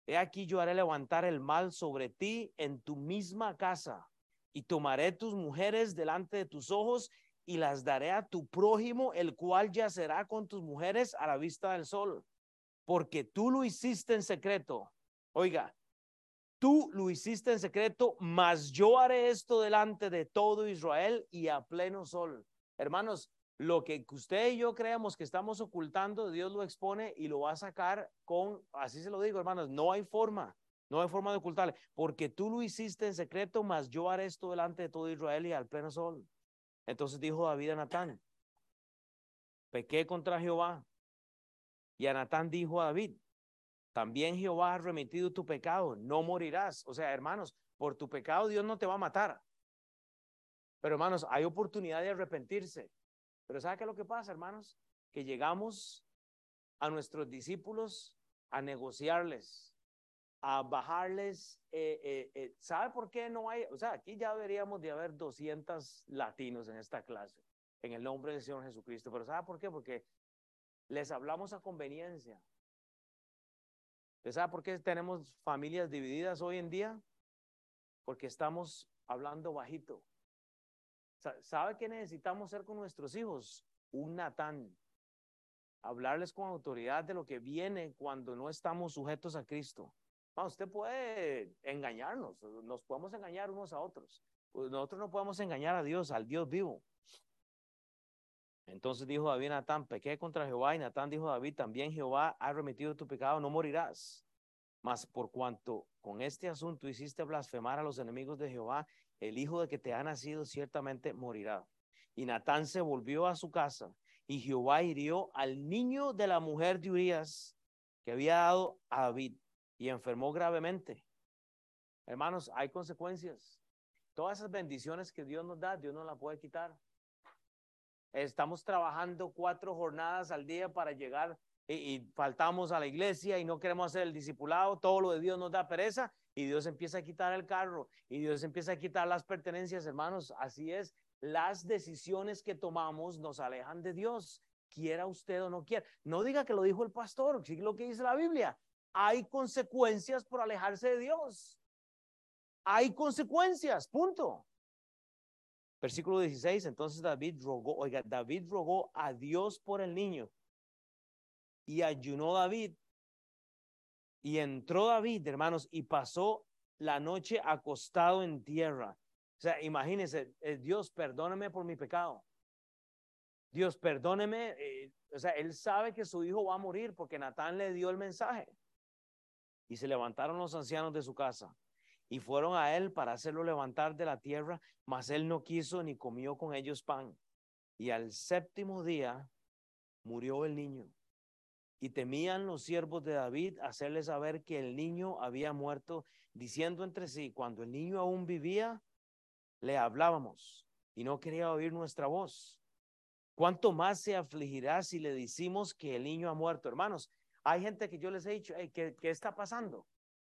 A: He aquí yo haré levantar el mal sobre ti en tu misma casa y tomaré tus mujeres delante de tus ojos y las daré a tu prójimo, el cual yacerá con tus mujeres a la vista del sol, porque tú lo hiciste en secreto. Oiga, tú lo hiciste en secreto, mas yo haré esto delante de todo Israel y a pleno sol. Hermanos, lo que usted y yo creemos que estamos ocultando, Dios lo expone y lo va a sacar con, así se lo digo, hermanos, no hay forma, No hay forma de ocultarle, porque tú lo hiciste en secreto, mas yo haré esto delante de todo Israel y al pleno sol. Entonces dijo David a Natán, pequé contra Jehová. Y a Natán dijo a David, también Jehová ha remitido tu pecado, no morirás. O sea, hermanos, por tu pecado Dios no te va a matar. Pero hermanos, hay oportunidad de arrepentirse. Pero ¿sabe qué lo que pasa, hermanos? Que llegamos a nuestros discípulos a negociarles, a bajarles. Eh, eh, eh, ¿Sabe por qué no hay? O sea, aquí ya deberíamos de haber 200 latinos en esta clase, en el nombre del Señor Jesucristo. Pero ¿sabe por qué? Porque les hablamos a conveniencia. ¿Sabe por qué tenemos familias divididas hoy en día? Porque estamos hablando bajito. ¿Sabe qué necesitamos ser con nuestros hijos? Un Natán. Hablarles con autoridad de lo que viene cuando no estamos sujetos a Cristo. usted puede engañarnos, nos podemos engañar unos a otros. Pues nosotros no podemos engañar a Dios, al Dios vivo. Entonces dijo David a Natán, pequé contra Jehová, y Natán dijo David, también Jehová ha remitido tu pecado, no morirás. Mas por cuanto con este asunto hiciste blasfemar a los enemigos de Jehová, el hijo de que te ha nacido ciertamente morirá. Y Natán se volvió a su casa, y Jehová hirió al niño de la mujer de Urias que había dado a David, y enfermó gravemente. Hermanos, hay consecuencias. Todas esas bendiciones que Dios nos da, Dios no las puede quitar. Estamos trabajando cuatro jornadas al día para llegar y, faltamos a la iglesia y no queremos hacer el discipulado, todo lo de Dios nos da pereza y Dios empieza a quitar el carro y Dios empieza a quitar las pertenencias, hermanos. Así es, las decisiones que tomamos nos alejan de Dios, quiera usted o no quiera. No diga que lo dijo el pastor, sigue lo que dice la Biblia. Hay consecuencias por alejarse de Dios. Hay consecuencias, punto. Versículo 16, entonces David rogó, oiga, David rogó a Dios por el niño y ayunó David. Y entró David, hermanos, y pasó la noche acostado en tierra. O sea, imagínense, eh, Dios, perdóname por mi pecado. Dios, perdóneme. Eh, o sea, él sabe que su hijo va a morir porque Natán le dio el mensaje. Y se levantaron los ancianos de su casa y fueron a él para hacerlo levantar de la tierra, mas él no quiso ni comió con ellos pan. Y al séptimo día murió el niño. Y temían los siervos de David hacerle saber que el niño había muerto, diciendo entre sí, cuando el niño aún vivía, le hablábamos y no quería oír nuestra voz. ¿Cuánto más se afligirá si le decimos que el niño ha muerto? Hermanos, hay gente que yo les he dicho, ¿qué, está pasando?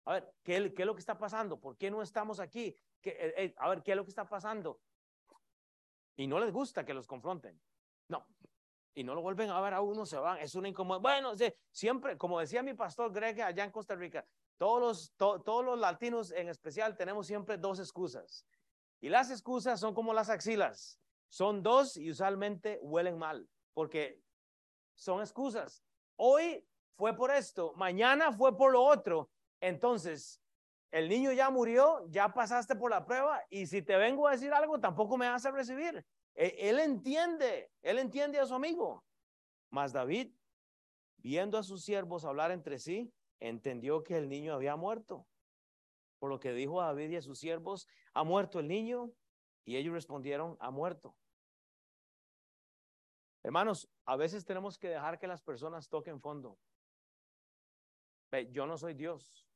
A: A ver, ¿qué, ¿qué, es lo que está pasando? ¿Por qué no estamos aquí? ¿Qué, a ver, ¿qué es lo que está pasando? Y no les gusta que los confronten. No, y no lo vuelven a ver a uno, se van. Es una incomodidad. Bueno, siempre, como decía mi pastor Greg allá en Costa Rica, todos los, todos los latinos en especial tenemos siempre dos excusas. Y las excusas son como las axilas. Son dos y usualmente huelen mal, porque son excusas. Hoy fue por esto, mañana fue por lo otro. Entonces, el niño ya murió, ya pasaste por la prueba y si te vengo a decir algo, tampoco me vas a recibir. E, él entiende, él entiende a su amigo. Mas David, viendo a sus siervos hablar entre sí, entendió que el niño había muerto. Por lo que dijo a David y a sus siervos, ¿ha muerto el niño? Y ellos respondieron, ha muerto. Hermanos, a veces tenemos que dejar que las personas toquen fondo. Yo no soy Dios.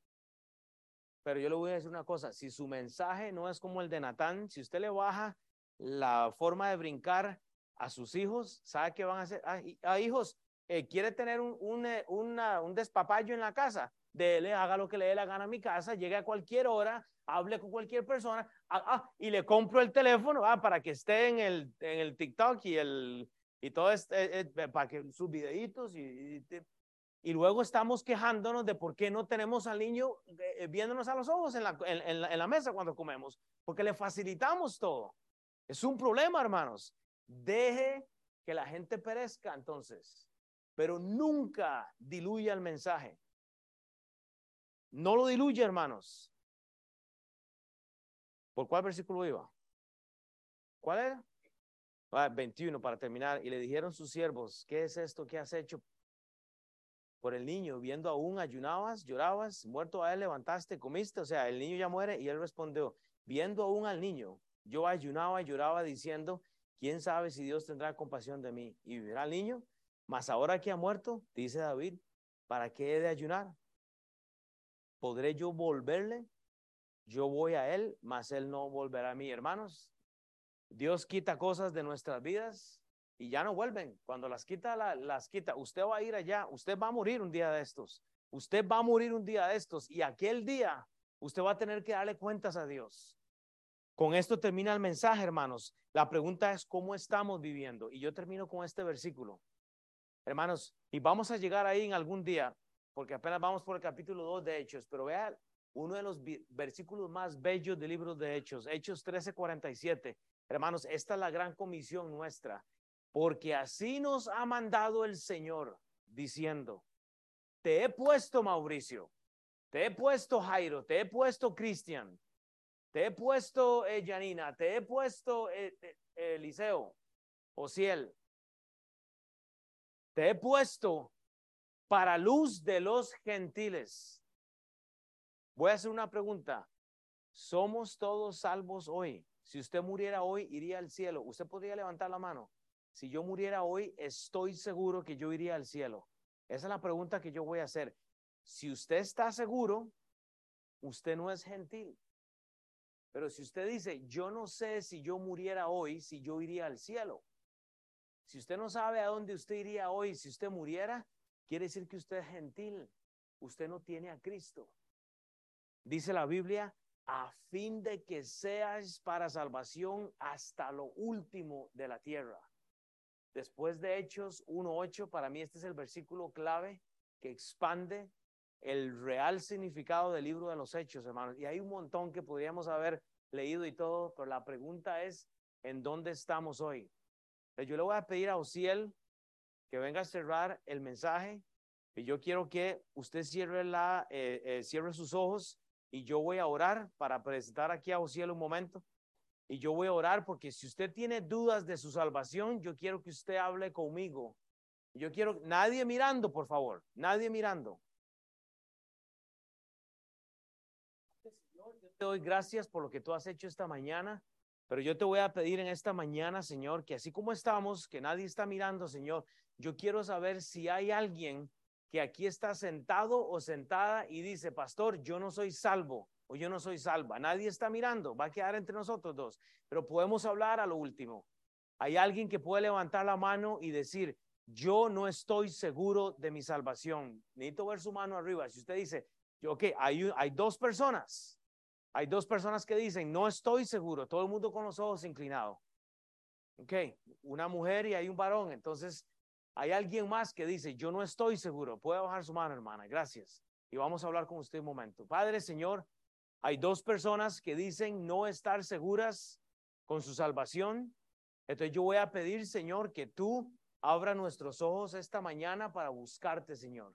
A: Pero yo le voy a decir una cosa, si su mensaje no es como el de Natán, si usted le baja la forma de brincar a sus hijos, ¿sabe qué van a hacer? A, ah, ah, hijos, eh, quiere tener un, un, eh, un despapayo en la casa, dele, haga lo que le dé la gana a mi casa, llegue a cualquier hora, hable con cualquier persona, ah, y le compro el teléfono para que esté en el, en el TikTok y, el, y todo este, eh, para que sus videitos y, y, luego estamos quejándonos de por qué no tenemos al niño viéndonos a los ojos en la, en, en la mesa cuando comemos, porque le facilitamos todo. Es un problema, hermanos. Deje que la gente perezca entonces, pero nunca diluya el mensaje. No lo diluye, hermanos. ¿Por cuál versículo iba? ¿Cuál era? 21 para terminar. Y le dijeron sus siervos, ¿qué es esto que has hecho? por el niño, viendo aún ayunabas, llorabas, muerto a él levantaste, comiste, o sea, el niño ya muere y él respondió, viendo aún al niño, yo ayunaba y lloraba diciendo, quién sabe si Dios tendrá compasión de mí y vivirá el niño, mas ahora que ha muerto, dice David, ¿para qué he de ayunar? ¿Podré yo volverle? Yo voy a él, mas él no volverá a mí, hermanos. Dios quita cosas de nuestras vidas y ya no vuelven. Cuando las quita, las quita. Usted va a ir allá, usted va a morir un día de estos. Usted va a morir un día de estos y aquel día usted va a tener que darle cuentas a Dios. Con esto termina el mensaje, hermanos. La pregunta es cómo estamos viviendo. Y yo termino con este versículo. Hermanos, y vamos a llegar ahí en algún día, porque apenas vamos por el capítulo 2 de Hechos, pero vea uno de los versículos más bellos del libro de Hechos, Hechos 13:47. Hermanos, esta es la gran comisión nuestra porque así nos ha mandado el Señor, diciendo, te he puesto Mauricio, te he puesto Jairo, te he puesto Cristian, te he puesto eh, Janina, te he puesto eh, Eliseo, Ociel, te he puesto para luz de los gentiles. Voy a hacer una pregunta. ¿Somos todos salvos hoy? Si usted muriera hoy, iría al cielo. ¿Usted podría levantar la mano? si yo muriera hoy, estoy seguro que yo iría al cielo. Esa es la pregunta que yo voy a hacer. Si usted está seguro, usted no es gentil. Pero si usted dice, yo no sé si yo muriera hoy, si yo iría al cielo. Si usted no sabe a dónde usted iría hoy, si usted muriera, quiere decir que usted es gentil. Usted no tiene a Cristo. Dice la Biblia, a fin de que seas para salvación hasta lo último de la tierra. Después de Hechos 1.8, para mí este es el versículo clave que expande el real significado del libro de los Hechos, hermanos. Y hay un montón que podríamos haber leído y todo, pero la pregunta es, ¿en dónde estamos hoy? Yo le voy a pedir a Ociel que venga a cerrar el mensaje y yo quiero que usted cierre, la, eh, eh, cierre sus ojos y yo voy a orar para presentar aquí a Ociel un momento. Y yo voy a orar porque si usted tiene dudas de su salvación, yo quiero que usted hable conmigo. Yo quiero, nadie mirando, por favor, nadie mirando. Te doy gracias por lo que tú has hecho esta mañana, pero yo te voy a pedir en esta mañana, Señor, que así como estamos, que nadie está mirando, Señor, yo quiero saber si hay alguien que aquí está sentado o sentada y dice, pastor, yo no soy salvo o yo no soy salva. Nadie está mirando, va a quedar entre nosotros dos, pero podemos hablar a lo último. Hay alguien que puede levantar la mano y decir, yo no estoy seguro de mi salvación. Necesito ver su mano arriba. Si usted dice, ok, hay, hay dos personas. Hay dos personas que dicen, no estoy seguro. Todo el mundo con los ojos inclinados. Ok, una mujer y hay un varón. Entonces, hay alguien más que dice, yo no estoy seguro. Puede bajar su mano, hermana. Gracias. Y vamos a hablar con usted un momento. Padre, Señor, hay dos personas que dicen no estar seguras con su salvación. Entonces yo voy a pedir, Señor, que tú abra nuestros ojos esta mañana para buscarte, Señor.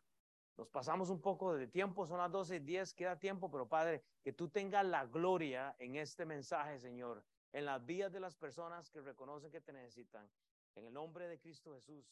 A: Nos pasamos un poco de tiempo, son las 12 y 10, queda tiempo, pero Padre, que tú tengas la gloria en este mensaje, Señor, en las vías de las personas que reconocen que te necesitan. En el nombre de Cristo Jesús.